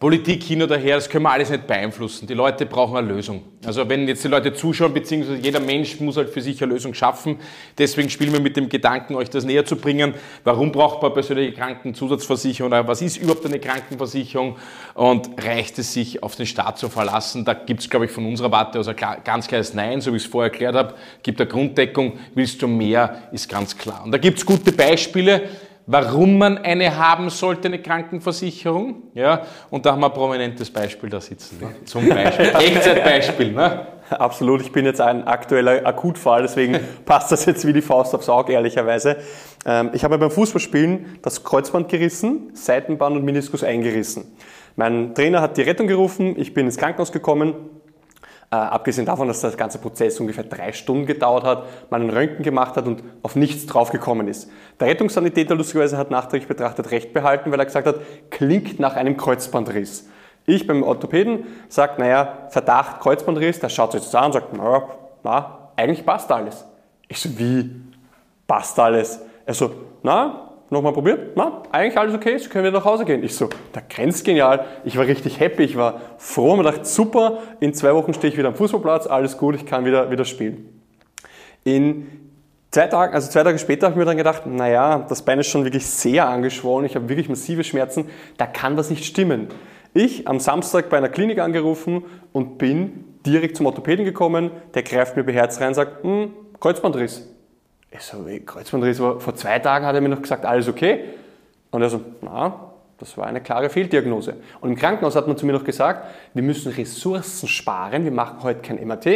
Politik hin oder her, das können wir alles nicht beeinflussen. Die Leute brauchen eine Lösung. Also wenn jetzt die Leute zuschauen, beziehungsweise jeder Mensch muss halt für sich eine Lösung schaffen. Deswegen spielen wir mit dem Gedanken, euch das näher zu bringen. Warum braucht man persönliche Krankenzusatzversicherung was ist überhaupt eine Krankenversicherung und reicht es sich auf den Staat zu verlassen? Da gibt es, glaube ich, von unserer Warte aus ein ganz klares Nein, so wie ich es vorher erklärt habe. Gibt eine Grunddeckung, willst du mehr, ist ganz klar. Und da gibt es gute Beispiele warum man eine haben sollte, eine Krankenversicherung. Ja, und da haben wir ein prominentes Beispiel da sitzen. Ne? Zum Beispiel. Echtzeitbeispiel. Ne? Absolut, ich bin jetzt ein aktueller Akutfall, deswegen passt das jetzt wie die Faust aufs Auge, ehrlicherweise. Ähm, ich habe beim Fußballspielen das Kreuzband gerissen, Seitenband und Meniskus eingerissen. Mein Trainer hat die Rettung gerufen, ich bin ins Krankenhaus gekommen, äh, abgesehen davon, dass das ganze Prozess ungefähr drei Stunden gedauert hat, man einen Röntgen gemacht hat und auf nichts draufgekommen ist. Der Rettungssanitäter lustigerweise hat nachträglich betrachtet Recht behalten, weil er gesagt hat, klingt nach einem Kreuzbandriss. Ich beim Orthopäden sage, naja, Verdacht Kreuzbandriss, der schaut sich das an und sagt, naja, na, eigentlich passt alles. Ich so, wie? Passt alles? Er so, na, nochmal probiert, na, eigentlich alles okay, Sie können wieder nach Hause gehen. Ich so, der grenzt genial. Ich war richtig happy, ich war froh und dachte, super, in zwei Wochen stehe ich wieder am Fußballplatz, alles gut, ich kann wieder, wieder spielen. In zwei Tagen, also zwei Tage später habe ich mir dann gedacht, naja, das Bein ist schon wirklich sehr angeschwollen, ich habe wirklich massive Schmerzen, da kann was nicht stimmen. Ich am Samstag bei einer Klinik angerufen und bin direkt zum Orthopäden gekommen, der greift mir beherzt rein und sagt, hm, Kreuzbandriss. Ich so, Kreuzbandriss, aber vor zwei Tagen hat er mir noch gesagt, alles okay. Und er so, na, das war eine klare Fehldiagnose. Und im Krankenhaus hat man zu mir noch gesagt, wir müssen Ressourcen sparen, wir machen heute kein MRT.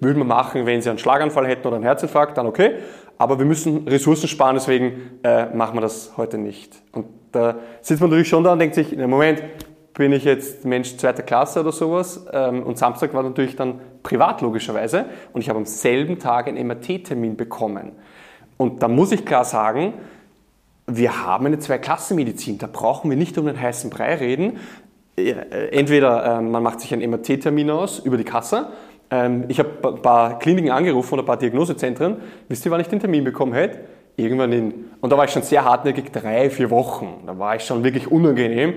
Würden wir machen, wenn Sie einen Schlaganfall hätten oder einen Herzinfarkt, dann okay. Aber wir müssen Ressourcen sparen, deswegen äh, machen wir das heute nicht. Und da sitzt man natürlich schon da und denkt sich, im Moment, bin ich jetzt Mensch zweiter Klasse oder sowas. Ähm, und Samstag war natürlich dann privat logischerweise. Und ich habe am selben Tag einen MRT-Termin bekommen. Und da muss ich klar sagen, wir haben eine Zweiklassenmedizin. Da brauchen wir nicht um den heißen Brei reden. Äh, entweder ähm, man macht sich einen MRT-Termin aus über die Kasse. Ähm, ich habe ein paar Kliniken angerufen oder ein paar Diagnosezentren. Wisst ihr, wann ich den Termin bekommen hätte? Irgendwann in, und da war ich schon sehr hartnäckig, drei, vier Wochen. Da war ich schon wirklich unangenehm.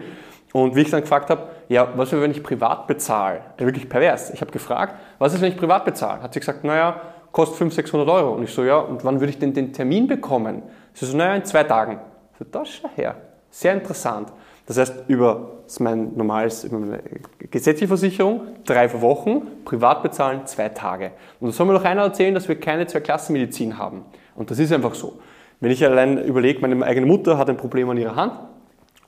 Und wie ich dann gefragt habe, ja, was ist, wenn ich privat bezahle? Wirklich pervers. Ich habe gefragt, was ist, wenn ich privat bezahle? Hat sie gesagt, naja, kostet 500, 600 Euro. Und ich so, ja, und wann würde ich denn den Termin bekommen? Sie so, naja, in zwei Tagen. Ich so, das schau her. Sehr interessant. Das heißt, über das mein normales, über meine gesetzliche Versicherung, drei Wochen, privat bezahlen, zwei Tage. Und da soll mir doch einer erzählen, dass wir keine Zweiklassenmedizin haben. Und das ist einfach so. Wenn ich allein überlege, meine eigene Mutter hat ein Problem an ihrer Hand,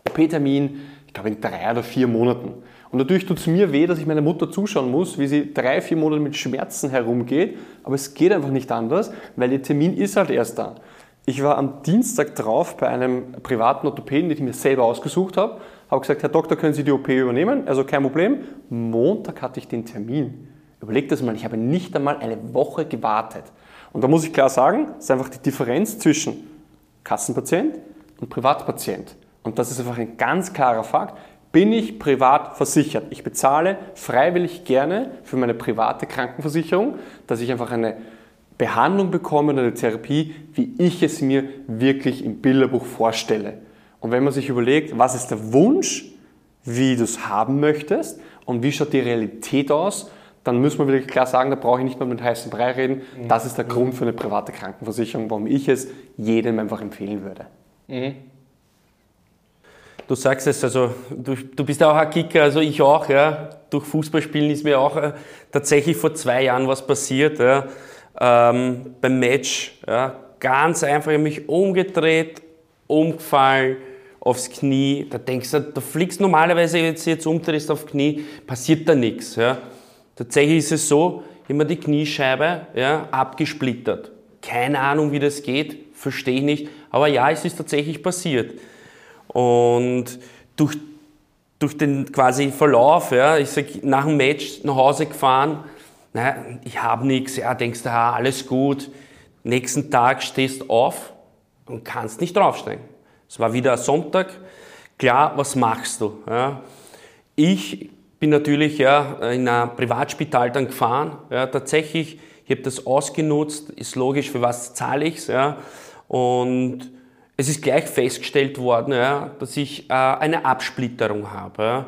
OP-Termin, ich glaube in drei oder vier Monaten. Und natürlich tut es mir weh, dass ich meiner Mutter zuschauen muss, wie sie drei, vier Monate mit Schmerzen herumgeht. Aber es geht einfach nicht anders, weil der Termin ist halt erst da. Ich war am Dienstag drauf bei einem privaten Orthopäden, den ich mir selber ausgesucht habe. Habe gesagt, Herr Doktor, können Sie die OP übernehmen? Also kein Problem. Montag hatte ich den Termin. Überlegt das mal, ich habe nicht einmal eine Woche gewartet. Und da muss ich klar sagen, ist einfach die Differenz zwischen Kassenpatient und Privatpatient. Und das ist einfach ein ganz klarer Fakt bin ich privat versichert. Ich bezahle freiwillig gerne für meine private Krankenversicherung, dass ich einfach eine Behandlung bekomme oder eine Therapie, wie ich es mir wirklich im Bilderbuch vorstelle. Und wenn man sich überlegt, was ist der Wunsch, wie du es haben möchtest und wie schaut die Realität aus, dann muss man wirklich klar sagen, da brauche ich nicht mehr mit heißen Brei reden. Das ist der Grund für eine private Krankenversicherung, warum ich es jedem einfach empfehlen würde. Mhm. Du sagst es, also du, du bist auch ein Kicker, also ich auch, ja. Durch Fußballspielen ist mir auch äh, tatsächlich vor zwei Jahren was passiert, ja. Ähm, beim Match, ja. Ganz einfach, ich mich umgedreht, umgefallen, aufs Knie. Da denkst du, du fliegst normalerweise jetzt, jetzt umdrehst auf Knie, passiert da nichts, ja. Tatsächlich ist es so, immer die Kniescheibe, ja, abgesplittert. Keine Ahnung, wie das geht, verstehe ich nicht. Aber ja, es ist tatsächlich passiert. Und durch, durch den quasi Verlauf, ja, ich sag, nach dem Match nach Hause gefahren, naja, ich habe nichts, ja, denkst du, alles gut. Nächsten Tag stehst auf und kannst nicht draufsteigen. Es war wieder Sonntag. Klar, was machst du? Ja? Ich bin natürlich ja, in ein Privatspital dann gefahren. Ja, tatsächlich, ich habe das ausgenutzt, ist logisch, für was zahle ich Ja? Und es ist gleich festgestellt worden, ja, dass ich äh, eine Absplitterung habe.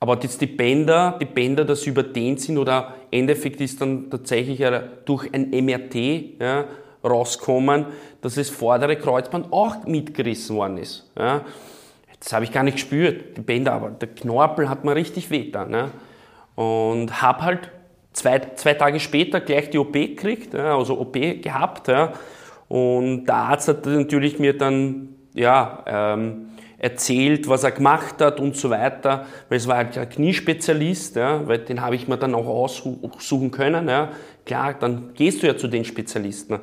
Aber dass die Bänder, die Bänder, das überdehnt sind oder im Endeffekt ist dann tatsächlich durch ein MRT ja, rauskommen, dass das vordere Kreuzband auch mitgerissen worden ist. Ja. Das habe ich gar nicht gespürt, die Bänder, aber der Knorpel hat mir richtig weh dann. Ja. Und habe halt zwei, zwei Tage später gleich die OP gekriegt, also OP gehabt. Ja. Und der Arzt hat natürlich mir dann ja, ähm, erzählt, was er gemacht hat und so weiter, weil es war halt ein Kniespezialist, ja, weil den habe ich mir dann auch aussuchen können. Ja. Klar, dann gehst du ja zu den Spezialisten.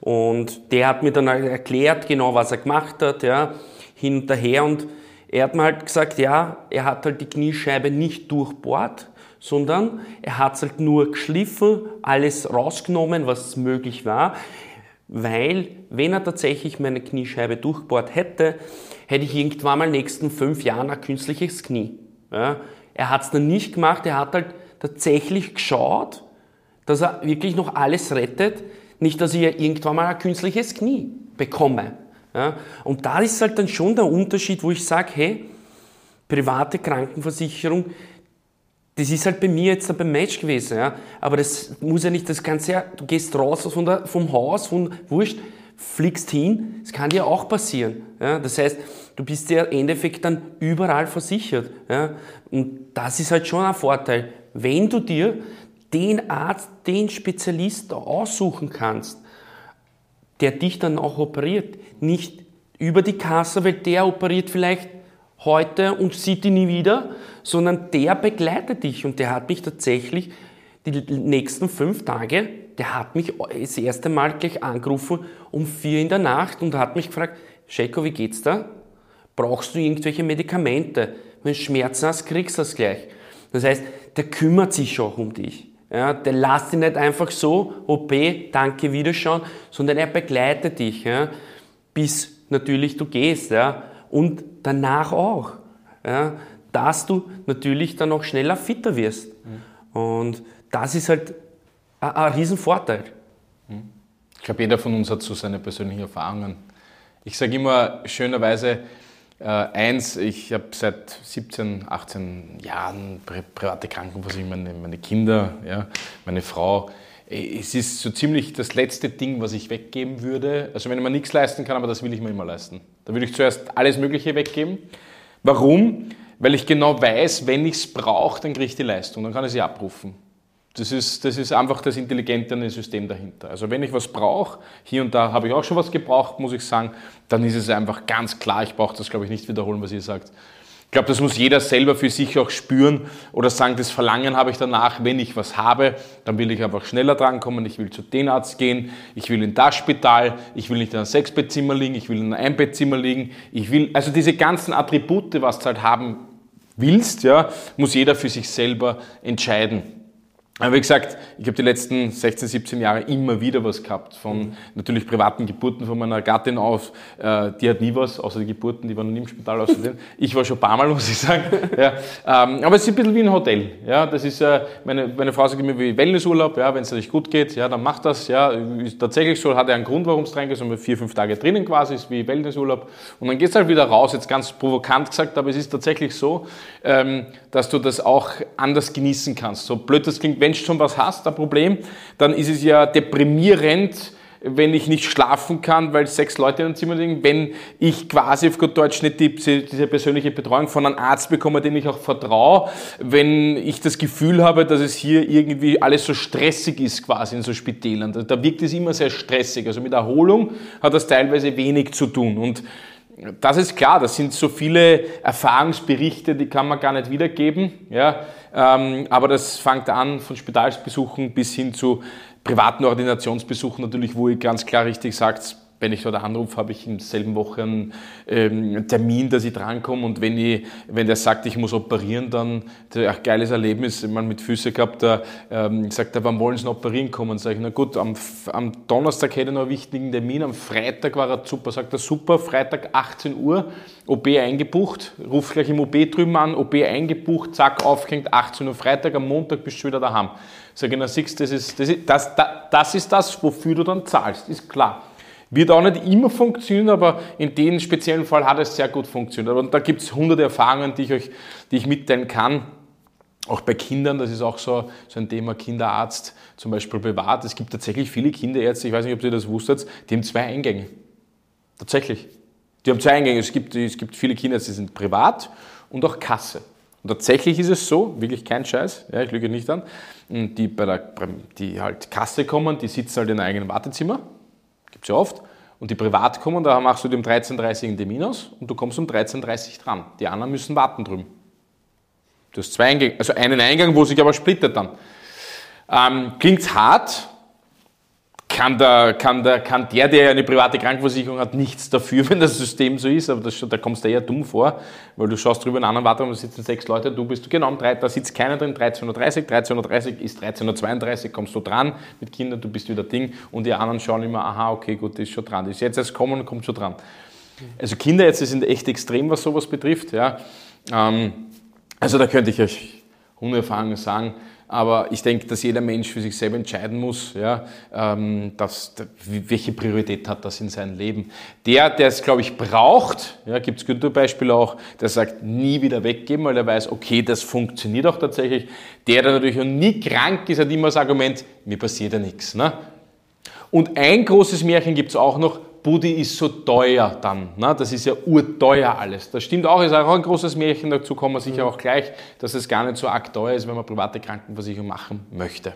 Und der hat mir dann erklärt, genau was er gemacht hat, ja, hin und her. Und er hat mir halt gesagt, ja, er hat halt die Kniescheibe nicht durchbohrt, sondern er hat es halt nur geschliffen, alles rausgenommen, was möglich war, weil wenn er tatsächlich meine Kniescheibe durchbohrt hätte, hätte ich irgendwann mal in den nächsten fünf Jahren ein künstliches Knie. Ja, er hat es dann nicht gemacht, er hat halt tatsächlich geschaut, dass er wirklich noch alles rettet, nicht, dass ich irgendwann mal ein künstliches Knie bekomme. Ja, und da ist halt dann schon der Unterschied, wo ich sage, hey, private Krankenversicherung, das ist halt bei mir jetzt beim Match gewesen, ja. Aber das muss ja nicht das Ganze, du gehst raus von der, vom Haus, von Wurscht, fliegst hin, das kann dir auch passieren. Ja? Das heißt, du bist ja im Endeffekt dann überall versichert. Ja? Und das ist halt schon ein Vorteil. Wenn du dir den Arzt, den Spezialist aussuchen kannst, der dich dann auch operiert, nicht über die Kasse, weil der operiert vielleicht heute und sieht dich nie wieder, sondern der begleitet dich und der hat mich tatsächlich die nächsten fünf Tage der hat mich das erste Mal gleich angerufen um vier in der Nacht und hat mich gefragt, Scheko, wie geht's da? Brauchst du irgendwelche Medikamente? Wenn du Schmerzen hast, kriegst du das gleich. Das heißt, der kümmert sich auch um dich. Ja, der lässt dich nicht einfach so, OP, danke, Wiederschauen, sondern er begleitet dich, ja, bis natürlich du gehst. Ja, und danach auch. Ja, dass du natürlich dann auch schneller fitter wirst. Mhm. Und das ist halt ein, ein Riesenvorteil. Ich glaube, jeder von uns hat so seine persönlichen Erfahrungen. Ich sage immer schönerweise äh, eins, ich habe seit 17, 18 Jahren pri private Krankenversicherung, meine, meine Kinder, ja, meine Frau. Es ist so ziemlich das letzte Ding, was ich weggeben würde. Also wenn mir nichts leisten kann, aber das will ich mir immer leisten. Da würde ich zuerst alles Mögliche weggeben. Warum? Weil ich genau weiß, wenn ich es brauche, dann kriege ich die Leistung, dann kann ich sie abrufen. Das ist, das ist einfach das intelligente System dahinter. Also wenn ich was brauche, hier und da habe ich auch schon was gebraucht, muss ich sagen, dann ist es einfach ganz klar, ich brauche das, glaube ich, nicht wiederholen, was ihr sagt. Ich glaube, das muss jeder selber für sich auch spüren oder sagen, das Verlangen habe ich danach, wenn ich was habe, dann will ich einfach schneller drankommen, ich will zu den Arzt gehen, ich will in das Spital, ich will nicht in einem Sechsbettzimmer liegen, ich will in einem Einbettzimmer liegen, ich will, also diese ganzen Attribute, was du halt haben willst, ja, muss jeder für sich selber entscheiden. Aber wie gesagt, ich habe die letzten 16, 17 Jahre immer wieder was gehabt. Von mhm. natürlich privaten Geburten von meiner Gattin auf. Äh, die hat nie was, außer die Geburten, die waren nie im Spital außerdem. ich war schon ein paar Mal, muss ich sagen. Ja, ähm, aber es ist ein bisschen wie ein Hotel. Ja, das ist, äh, meine, meine Frau sagt immer wie Wellnessurlaub. Ja, wenn es euch gut geht, ja, dann macht das. Ja, ist tatsächlich so, hat er einen Grund, warum es reingeht. So vier, fünf Tage drinnen quasi, ist wie Wellnessurlaub. Und dann geht es halt wieder raus. Jetzt ganz provokant gesagt, aber es ist tatsächlich so, ähm, dass du das auch anders genießen kannst. So blöd das klingt, wenn wenn du schon was hast, ein Problem, dann ist es ja deprimierend, wenn ich nicht schlafen kann, weil sechs Leute in einem Zimmer liegen, wenn ich quasi auf gut Deutsch nicht die, diese persönliche Betreuung von einem Arzt bekomme, dem ich auch vertraue, wenn ich das Gefühl habe, dass es hier irgendwie alles so stressig ist quasi in so Spitälern. Da wirkt es immer sehr stressig. Also mit Erholung hat das teilweise wenig zu tun. Und das ist klar, das sind so viele Erfahrungsberichte, die kann man gar nicht wiedergeben. Ja, ähm, aber das fängt an von Spitalsbesuchen bis hin zu privaten Ordinationsbesuchen natürlich, wo ihr ganz klar richtig sagt, wenn ich dort anrufe, habe ich in selben Woche einen ähm, Termin, dass ich drankomme und wenn, ich, wenn der sagt, ich muss operieren, dann ein geiles Erlebnis, mal mit Füße gehabt, da ähm, sagt er, wann wollen Sie noch operieren kommen? Sag ich, na gut, am, am Donnerstag hätte ich noch einen wichtigen Termin, am Freitag war er super, sagt er, super, Freitag 18 Uhr, OP eingebucht, ruf gleich im OP drüben an, OP eingebucht, zack, aufgehängt, 18 Uhr Freitag, am Montag bist du wieder daheim. Sag ich, na siehst, das ist das, ist, das, das, das ist das, wofür du dann zahlst, ist klar. Wird auch nicht immer funktionieren, aber in dem speziellen Fall hat es sehr gut funktioniert. Und da gibt es hunderte Erfahrungen, die ich euch, die ich mitteilen kann. Auch bei Kindern, das ist auch so, so ein Thema Kinderarzt, zum Beispiel privat. Es gibt tatsächlich viele Kinderärzte, ich weiß nicht, ob ihr das wusstet, die haben zwei Eingänge. Tatsächlich. Die haben zwei Eingänge. Es gibt, es gibt viele Kinderärzte, die sind privat und auch Kasse. Und tatsächlich ist es so, wirklich kein Scheiß, ja, ich lüge nicht an, die bei der die halt Kasse kommen, die sitzen halt in einem eigenen Wartezimmer, gibt es ja oft, und die privat kommen, da machst du dem 13.30 in Termin aus und du kommst um 13.30 dran. Die anderen müssen warten drüben. Du hast zwei Eingänge, also einen Eingang, wo sich aber splittet dann. Ähm, Klingt hart, kann der, kann, der, kann der, der eine private Krankenversicherung hat, nichts dafür, wenn das System so ist, aber das, da kommst du eher dumm vor, weil du schaust drüber in einen anderen Warteraum, da sitzen sechs Leute, du bist genau um drei, da sitzt keiner drin, 13.30 Uhr, 13.30 Uhr ist 13.32 Uhr, kommst du dran mit Kindern, du bist wieder Ding und die anderen schauen immer, aha, okay, gut, die ist schon dran, die ist jetzt erst kommen und kommt schon dran. Also Kinderärzte sind echt extrem, was sowas betrifft, ja. Ähm, also da könnte ich euch unerfahren sagen, aber ich denke, dass jeder Mensch für sich selber entscheiden muss, ja, ähm, dass, welche Priorität hat das in seinem Leben. Der, der es, glaube ich, braucht, ja, gibt es gute Beispiele auch, der sagt, nie wieder weggeben, weil er weiß, okay, das funktioniert auch tatsächlich. Der, der natürlich noch nie krank ist, hat immer das Argument, mir passiert ja nichts. Ne? Und ein großes Märchen gibt es auch noch, Buddy ist so teuer dann. Ne? Das ist ja urteuer alles. Das stimmt auch, ist auch ein großes Märchen, dazu kommen wir sicher auch gleich, dass es gar nicht so arg teuer ist, wenn man private Krankenversicherung machen möchte.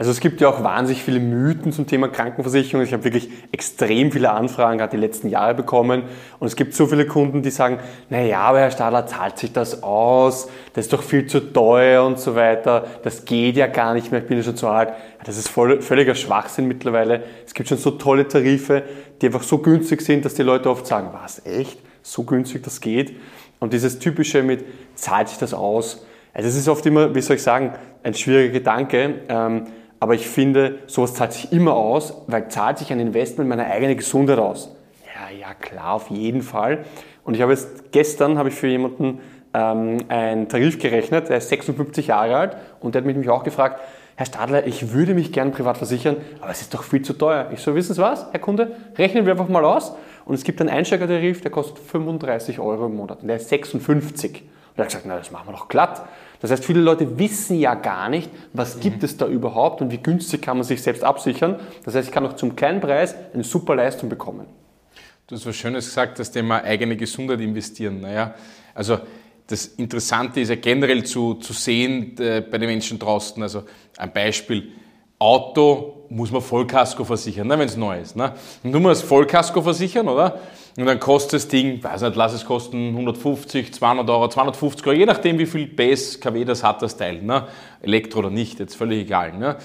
Also es gibt ja auch wahnsinnig viele Mythen zum Thema Krankenversicherung. Ich habe wirklich extrem viele Anfragen gerade die letzten Jahre bekommen. Und es gibt so viele Kunden, die sagen, naja, aber Herr Stadler, zahlt sich das aus? Das ist doch viel zu teuer und so weiter. Das geht ja gar nicht mehr, ich bin ja schon zu alt. Das ist voll, völliger Schwachsinn mittlerweile. Es gibt schon so tolle Tarife, die einfach so günstig sind, dass die Leute oft sagen, was, echt? So günstig das geht? Und dieses typische mit, zahlt sich das aus? Also es ist oft immer, wie soll ich sagen, ein schwieriger Gedanke. Ähm, aber ich finde, sowas zahlt sich immer aus, weil zahlt sich ein Investment meiner eigenen Gesundheit aus. Ja, ja, klar, auf jeden Fall. Und ich habe jetzt gestern habe ich für jemanden ähm, einen Tarif gerechnet, der ist 56 Jahre alt und der hat mich auch gefragt, Herr Stadler, ich würde mich gern privat versichern, aber es ist doch viel zu teuer. Ich so, wissen Sie was, Herr Kunde, rechnen wir einfach mal aus. Und es gibt einen Einsteigertarif, der kostet 35 Euro im Monat und der ist 56. Und er hat gesagt, na, das machen wir doch glatt. Das heißt, viele Leute wissen ja gar nicht, was mhm. gibt es da überhaupt und wie günstig kann man sich selbst absichern. Das heißt, ich kann auch zum kleinen Preis eine super Leistung bekommen. Du hast was Schönes gesagt, das Thema eigene Gesundheit investieren. Naja, also das Interessante ist ja generell zu, zu sehen äh, bei den Menschen draußen. Also ein Beispiel. Auto muss man Vollkasko versichern, ne, wenn es neu ist. Ne? Und du musst Vollkasko versichern, oder? Und dann kostet das Ding, weiß nicht, lass es kosten 150, 200 Euro, 250 Euro, je nachdem wie viel PS, KW das hat, das Teil. Ne? Elektro oder nicht, jetzt völlig egal. Ne?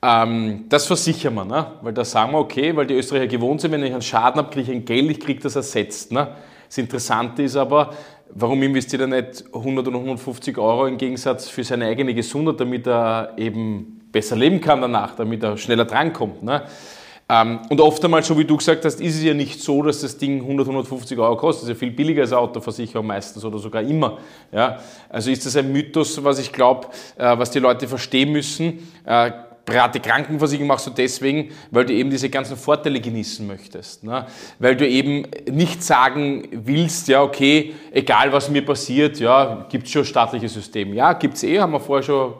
Ähm, das versichern wir, ne? weil da sagen wir, okay, weil die Österreicher gewohnt sind, wenn ich einen Schaden habe, kriege ich ein Geld, ich kriege das ersetzt. Ne? Das Interessante ist aber, warum investiert er nicht 100 oder 150 Euro im Gegensatz für seine eigene Gesundheit, damit er eben besser leben kann danach, damit er schneller drankommt. Ne? Ähm, und oft einmal, so wie du gesagt hast, ist es ja nicht so, dass das Ding 100, 150 Euro kostet. Das ist ja viel billiger als Autoversicherung meistens oder sogar immer. Ja? Also ist das ein Mythos, was ich glaube, äh, was die Leute verstehen müssen. Äh, private Krankenversicherung machst du deswegen, weil du eben diese ganzen Vorteile genießen möchtest. Ne? Weil du eben nicht sagen willst, ja, okay, egal was mir passiert, ja, gibt es schon staatliches System. Ja, gibt es eh, haben wir vorher schon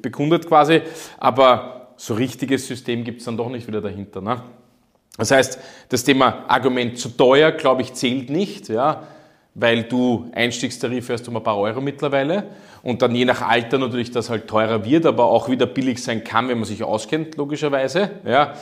bekundet quasi, aber so richtiges System gibt es dann doch nicht wieder dahinter. Ne? Das heißt, das Thema Argument zu teuer, glaube ich, zählt nicht, ja, weil du Einstiegstarif hast um ein paar Euro mittlerweile und dann je nach Alter natürlich das halt teurer wird, aber auch wieder billig sein kann, wenn man sich auskennt, logischerweise. Ja.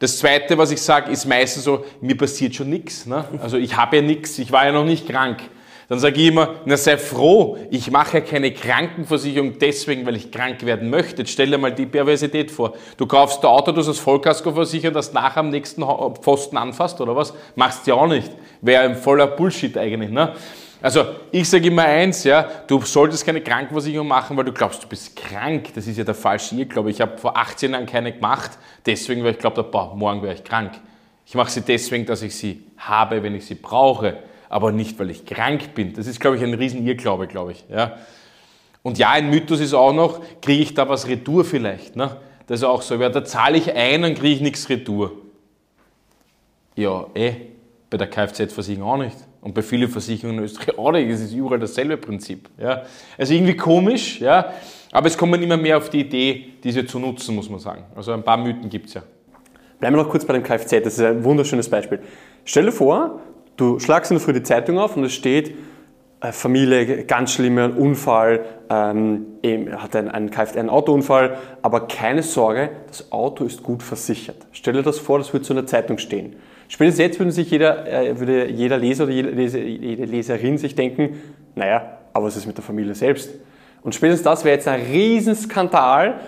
Das Zweite, was ich sage, ist meistens so, mir passiert schon nichts. Ne? Also ich habe ja nichts, ich war ja noch nicht krank. Dann sage ich immer, na sei froh, ich mache ja keine Krankenversicherung deswegen, weil ich krank werden möchte. Jetzt stell dir mal die Perversität vor. Du kaufst ein Auto, du hast das Vollkasko versichern, das nachher am nächsten Pfosten anfasst oder was? Machst du ja auch nicht. Wäre ein voller Bullshit eigentlich. Ne? Also ich sage immer eins, ja, du solltest keine Krankenversicherung machen, weil du glaubst, du bist krank. Das ist ja der falsche Irrglaube. Ich habe vor 18 Jahren keine gemacht, deswegen, weil ich glaube, morgen wäre ich krank. Ich mache sie deswegen, dass ich sie habe, wenn ich sie brauche aber nicht, weil ich krank bin. Das ist, glaube ich, ein riesen Irrglaube, glaube ich. Ja. Und ja, ein Mythos ist auch noch, kriege ich da was retour vielleicht? Ne? Das ist auch so, ja, da zahle ich ein und kriege ich nichts retour. Ja, eh, bei der Kfz-Versicherung auch nicht. Und bei vielen Versicherungen in Österreich auch nicht. Es ist überall dasselbe Prinzip. Ja. Also irgendwie komisch, ja. Aber es kommt man immer mehr auf die Idee, diese zu nutzen, muss man sagen. Also ein paar Mythen gibt es ja. Bleiben wir noch kurz bei dem Kfz, das ist ein wunderschönes Beispiel. Stell dir vor, du schlagst in der Früh die Zeitung auf und es steht, äh, Familie, ganz schlimmer Unfall, ähm, hat einen, einen, Kfz, einen Autounfall, aber keine Sorge, das Auto ist gut versichert. Stell dir das vor, das würde so in der Zeitung stehen. Spätestens jetzt würde sich jeder, äh, würde jeder Leser oder jede, Leser, jede Leserin sich denken, naja, aber was ist mit der Familie selbst? Und spätestens das wäre jetzt ein Riesenskandal.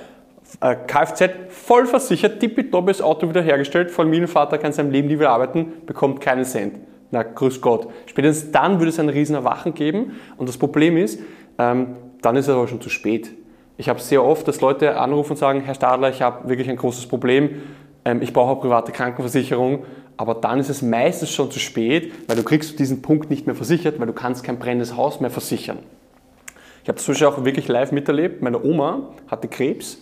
Äh, Kfz voll versichert, tippitopp das Auto wiederhergestellt, Familienvater kann seinem Leben wieder arbeiten, bekommt keinen Cent. Na, grüß Gott. Spätestens dann würde es ein riesen Erwachen geben. Und das Problem ist, ähm, dann ist es aber schon zu spät. Ich habe sehr oft, dass Leute anrufen und sagen, Herr Stadler, ich habe wirklich ein großes Problem, ähm, ich brauche eine private Krankenversicherung, aber dann ist es meistens schon zu spät, weil du kriegst diesen Punkt nicht mehr versichert, weil du kannst kein brennendes Haus mehr versichern. Ich habe das Beispiel auch wirklich live miterlebt. Meine Oma hatte Krebs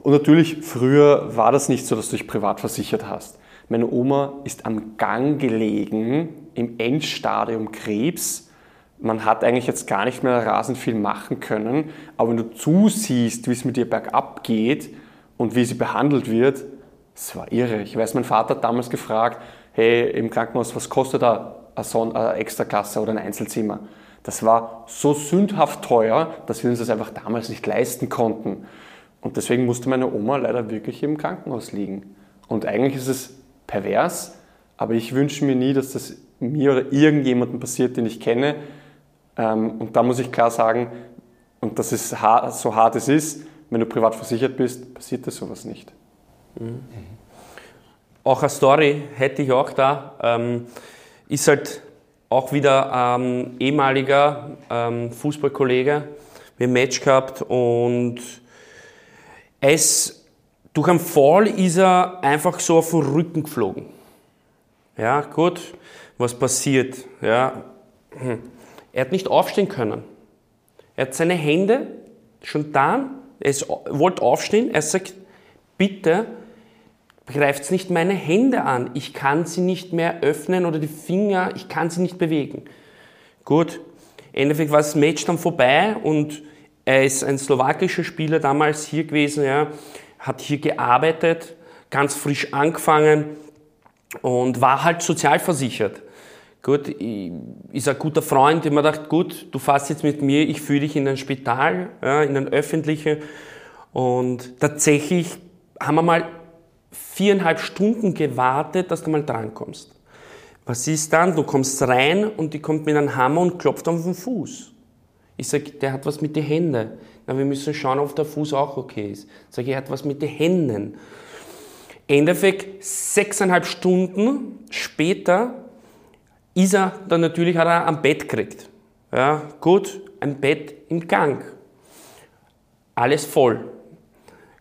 und natürlich früher war das nicht so, dass du dich privat versichert hast. Meine Oma ist am Gang gelegen, im Endstadium Krebs. Man hat eigentlich jetzt gar nicht mehr rasend viel machen können, aber wenn du zusiehst, wie es mit ihr bergab geht und wie sie behandelt wird, das war irre. Ich weiß, mein Vater hat damals gefragt, hey, im Krankenhaus, was kostet da eine Extraklasse oder ein Einzelzimmer? Das war so sündhaft teuer, dass wir uns das einfach damals nicht leisten konnten. Und deswegen musste meine Oma leider wirklich im Krankenhaus liegen. Und eigentlich ist es pervers, aber ich wünsche mir nie, dass das mir oder irgendjemandem passiert, den ich kenne. Ähm, und da muss ich klar sagen, und das ist so hart es ist, wenn du privat versichert bist, passiert das sowas nicht. Mhm. Auch eine Story hätte ich auch da. Ähm, ist halt auch wieder ein ehemaliger ähm, Fußballkollege. Wir haben ein Match gehabt und es durch einen Fall ist er einfach so auf den Rücken geflogen. Ja, gut, was passiert? Ja, hm. er hat nicht aufstehen können. Er hat seine Hände schon da, er wollte aufstehen, er sagt, bitte greift nicht meine Hände an, ich kann sie nicht mehr öffnen oder die Finger, ich kann sie nicht bewegen. Gut, Endeffekt war das Match dann vorbei und er ist ein slowakischer Spieler damals hier gewesen, ja, hat hier gearbeitet, ganz frisch angefangen und war halt sozialversichert. Gut, ist ein guter Freund, der mir dachte, gut, du fährst jetzt mit mir, ich führe dich in ein Spital, ja, in ein öffentliches. Und tatsächlich haben wir mal viereinhalb Stunden gewartet, dass du mal drankommst. Was ist dann? Du kommst rein und die kommt mit einem Hammer und klopft auf den Fuß. Ich sage, der hat was mit den Händen. Wir müssen schauen, ob der Fuß auch okay ist. Sage ich, er hat was mit den Händen. Endeffekt, sechseinhalb Stunden später ist er dann natürlich, hat er am Bett gekriegt. Ja, gut, ein Bett im Gang. Alles voll.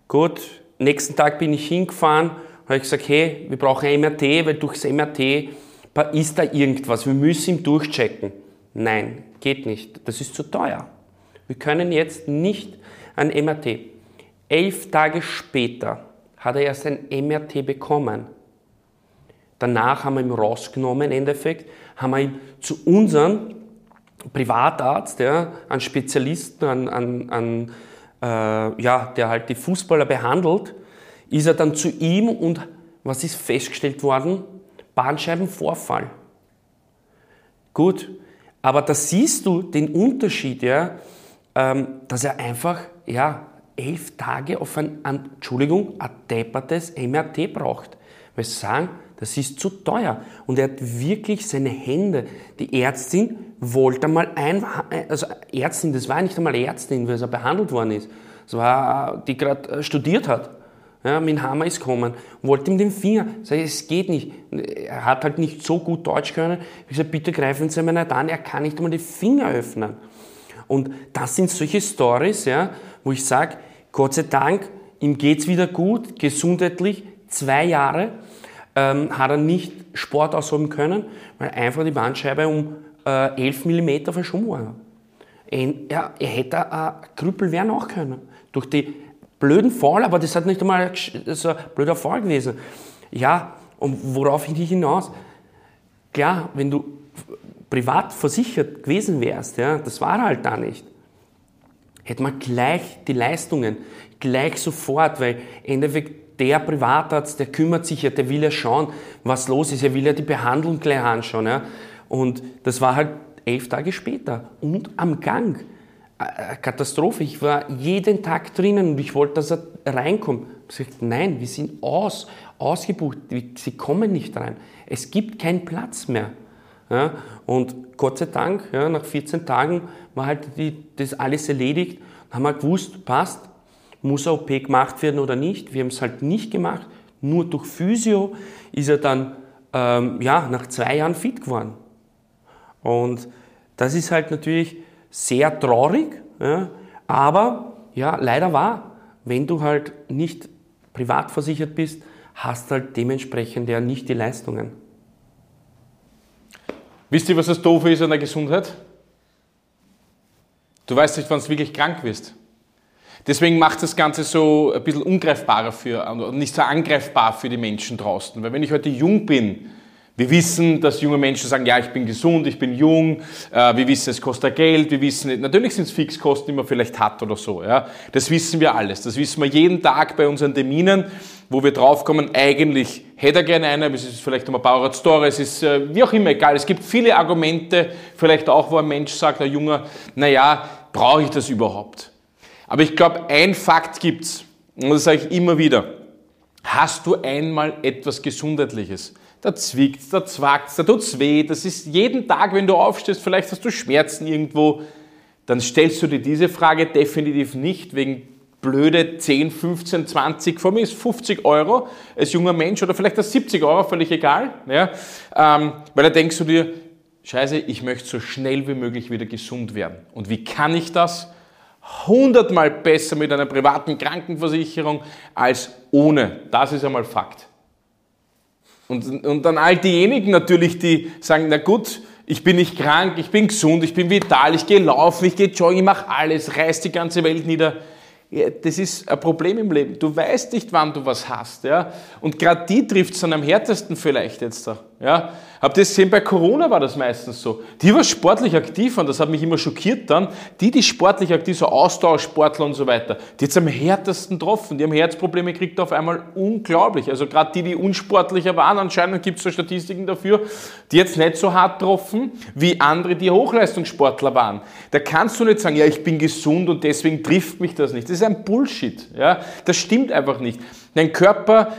Gut, nächsten Tag bin ich hingefahren, habe ich gesagt, hey, wir brauchen ein MRT, weil durchs MRT ist da irgendwas, wir müssen ihn durchchecken. Nein, geht nicht, das ist zu teuer. Wir können jetzt nicht ein MRT. Elf Tage später hat er erst ein MRT bekommen. Danach haben wir ihn rausgenommen, im Endeffekt, haben wir ihn zu unserem Privatarzt, ja, an Spezialisten, an, an, an äh, ja, der halt die Fußballer behandelt, ist er dann zu ihm und was ist festgestellt worden? Bandscheibenvorfall. Gut, aber da siehst du den Unterschied, ja, ähm, dass er einfach ja, elf Tage auf ein, ein Entschuldigung, ein deppertes MRT braucht. Weil sie sagen, das ist zu teuer. Und er hat wirklich seine Hände. Die Ärztin wollte mal ein, also Ärztin, das war nicht einmal Ärztin, weil er behandelt worden ist. Das war, die gerade äh, studiert hat. Ja, mit dem Hammer ist gekommen, wollte ihm den Finger, sag ich, es geht nicht. Er hat halt nicht so gut Deutsch können. Ich gesagt, bitte greifen Sie mir nicht an, er kann nicht einmal die Finger öffnen. Und das sind solche Stories, ja, wo ich sage, Gott sei Dank, ihm geht's wieder gut, gesundheitlich, zwei Jahre ähm, hat er nicht Sport ausüben können, weil einfach die Bandscheibe um äh, 11 mm verschoben war. Er, er hätte ein Krüppel werden auch können. Durch die blöden Fall, aber das hat nicht einmal so ein blöder Fall gewesen. Ja, Und worauf ich hinaus? Klar, wenn du privat versichert gewesen wärst, ja, das war halt da nicht, hätte man gleich die Leistungen, gleich sofort, weil im Endeffekt der Privatarzt, der kümmert sich ja, der will ja schauen, was los ist, er will ja die Behandlung gleich anschauen. Ja. Und das war halt elf Tage später und am Gang. Katastrophe. Ich war jeden Tag drinnen und ich wollte, dass er reinkommt. Ich sagte, nein, wir sind aus, ausgebucht, sie kommen nicht rein. Es gibt keinen Platz mehr. Ja, und Gott sei Dank, ja, nach 14 Tagen war halt die, das alles erledigt. Dann haben wir gewusst, passt, muss eine OP gemacht werden oder nicht. Wir haben es halt nicht gemacht. Nur durch Physio ist er dann ähm, ja, nach zwei Jahren fit geworden. Und das ist halt natürlich sehr traurig, ja, aber ja, leider wahr. Wenn du halt nicht privat versichert bist, hast halt dementsprechend ja nicht die Leistungen. Wisst ihr, was das Doofe ist an der Gesundheit? Du weißt nicht, wann du wirklich krank wirst. Deswegen macht das Ganze so ein bisschen ungreifbarer für, nicht so angreifbar für die Menschen draußen. Weil wenn ich heute jung bin, wir wissen, dass junge Menschen sagen, ja, ich bin gesund, ich bin jung, äh, wir wissen, es kostet Geld, wir wissen, natürlich sind es Fixkosten, die man vielleicht hat oder so. Ja. Das wissen wir alles. Das wissen wir jeden Tag bei unseren Terminen, wo wir draufkommen, eigentlich hätte er gerne einer, es ist vielleicht um ein Baurat Store, es ist äh, wie auch immer egal. Es gibt viele Argumente, vielleicht auch, wo ein Mensch sagt, ein Junger, naja, brauche ich das überhaupt? Aber ich glaube, ein Fakt gibt's und das sage ich immer wieder. Hast du einmal etwas Gesundheitliches? Da zwickt's, da zwackt's, da tut's weh. Das ist jeden Tag, wenn du aufstehst, vielleicht hast du Schmerzen irgendwo. Dann stellst du dir diese Frage definitiv nicht wegen blöde 10, 15, 20, vor mir ist 50 Euro als junger Mensch oder vielleicht das 70 Euro, völlig egal. Ja, ähm, weil da denkst du dir, scheiße, ich möchte so schnell wie möglich wieder gesund werden. Und wie kann ich das? Hundertmal besser mit einer privaten Krankenversicherung als ohne. Das ist einmal Fakt. Und, und dann all diejenigen natürlich, die sagen, na gut, ich bin nicht krank, ich bin gesund, ich bin vital, ich gehe laufen, ich gehe joggen, ich mache alles, reiß die ganze Welt nieder. Ja, das ist ein Problem im Leben. Du weißt nicht, wann du was hast. Ja? Und gerade die trifft es dann am härtesten vielleicht jetzt da. Ja? Habt ihr gesehen, bei Corona war das meistens so. Die war sportlich aktiv und das hat mich immer schockiert dann. Die, die sportlich aktiv, so Austauschsportler und so weiter, die jetzt am härtesten getroffen. Die haben Herzprobleme gekriegt auf einmal unglaublich. Also gerade die, die unsportlicher waren, anscheinend gibt es so Statistiken dafür, die jetzt nicht so hart getroffen wie andere, die Hochleistungssportler waren. Da kannst du nicht sagen, ja, ich bin gesund und deswegen trifft mich das nicht. Das ist ein Bullshit. Ja? Das stimmt einfach nicht. Dein Körper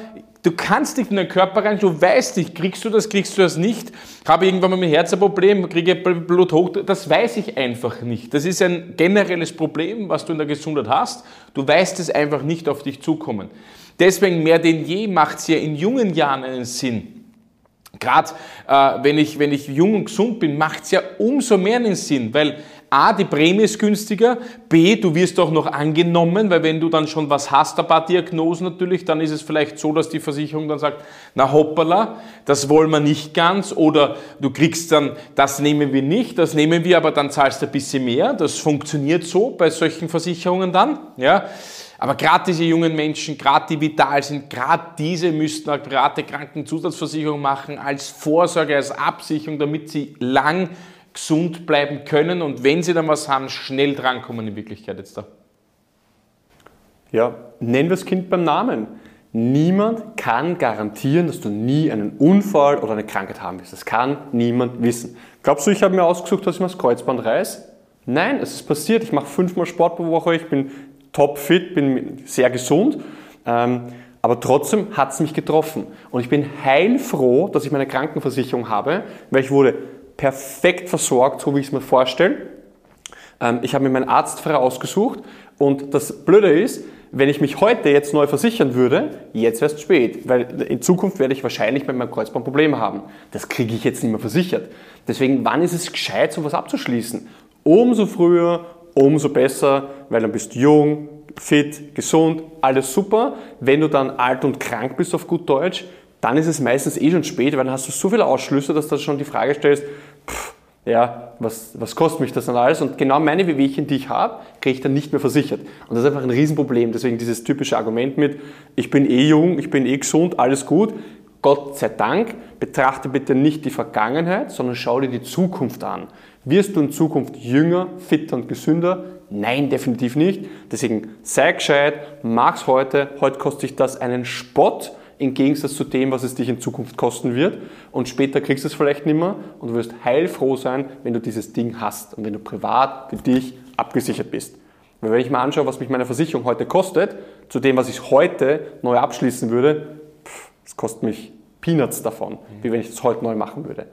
Du kannst nicht in den Körper rein, du weißt nicht, kriegst du das, kriegst du das nicht, habe irgendwann mal mit dem Herz ein Problem, kriege Blut hoch, das weiß ich einfach nicht. Das ist ein generelles Problem, was du in der Gesundheit hast. Du weißt es einfach nicht auf dich zukommen. Deswegen mehr denn je macht es ja in jungen Jahren einen Sinn. Gerade äh, wenn, ich, wenn ich jung und gesund bin, macht es ja umso mehr einen Sinn, weil A, die Prämie ist günstiger, B, du wirst auch noch angenommen, weil wenn du dann schon was hast, ein paar Diagnosen natürlich, dann ist es vielleicht so, dass die Versicherung dann sagt, na hoppala, das wollen wir nicht ganz oder du kriegst dann, das nehmen wir nicht, das nehmen wir, aber dann zahlst du ein bisschen mehr. Das funktioniert so bei solchen Versicherungen dann, ja. Aber gerade diese jungen Menschen, gerade die vital sind, gerade diese müssten eine private Krankenzusatzversicherung machen als Vorsorge, als Absicherung, damit sie lang gesund bleiben können und wenn sie dann was haben, schnell drankommen in Wirklichkeit jetzt da? Ja, nennen wir das Kind beim Namen. Niemand kann garantieren, dass du nie einen Unfall oder eine Krankheit haben wirst. Das kann niemand wissen. Glaubst du, ich habe mir ausgesucht, dass ich mir das Kreuzband reiße? Nein, es ist passiert. Ich mache fünfmal Sport pro Woche, ich bin topfit, bin sehr gesund. Ähm, aber trotzdem hat es mich getroffen. Und ich bin heilfroh, dass ich meine Krankenversicherung habe, weil ich wurde perfekt versorgt, so wie ich es mir vorstelle. Ähm, ich habe mir meinen Arzt frei ausgesucht und das Blöde ist, wenn ich mich heute jetzt neu versichern würde, jetzt wäre es spät, weil in Zukunft werde ich wahrscheinlich mit meinem Kreuzband Probleme haben. Das kriege ich jetzt nicht mehr versichert. Deswegen, wann ist es gescheit, sowas abzuschließen? Umso früher, umso besser, weil dann bist du jung, fit, gesund, alles super. Wenn du dann alt und krank bist auf gut Deutsch, dann ist es meistens eh schon spät, weil dann hast du so viele Ausschlüsse, dass du schon die Frage stellst, pff, ja, was, was kostet mich das dann alles? Und genau meine Wehwehchen, die ich habe, kriege ich dann nicht mehr versichert. Und das ist einfach ein Riesenproblem. Deswegen dieses typische Argument mit, ich bin eh jung, ich bin eh gesund, alles gut. Gott sei Dank, betrachte bitte nicht die Vergangenheit, sondern schau dir die Zukunft an. Wirst du in Zukunft jünger, fitter und gesünder? Nein, definitiv nicht. Deswegen sei gescheit, mach's heute. Heute kostet dich das einen Spott im Gegensatz zu dem, was es dich in Zukunft kosten wird. Und später kriegst du es vielleicht nicht mehr und du wirst heilfroh sein, wenn du dieses Ding hast und wenn du privat für dich abgesichert bist. Weil wenn ich mal anschaue, was mich meine Versicherung heute kostet, zu dem, was ich heute neu abschließen würde, es kostet mich Peanuts davon, wie wenn ich das heute neu machen würde.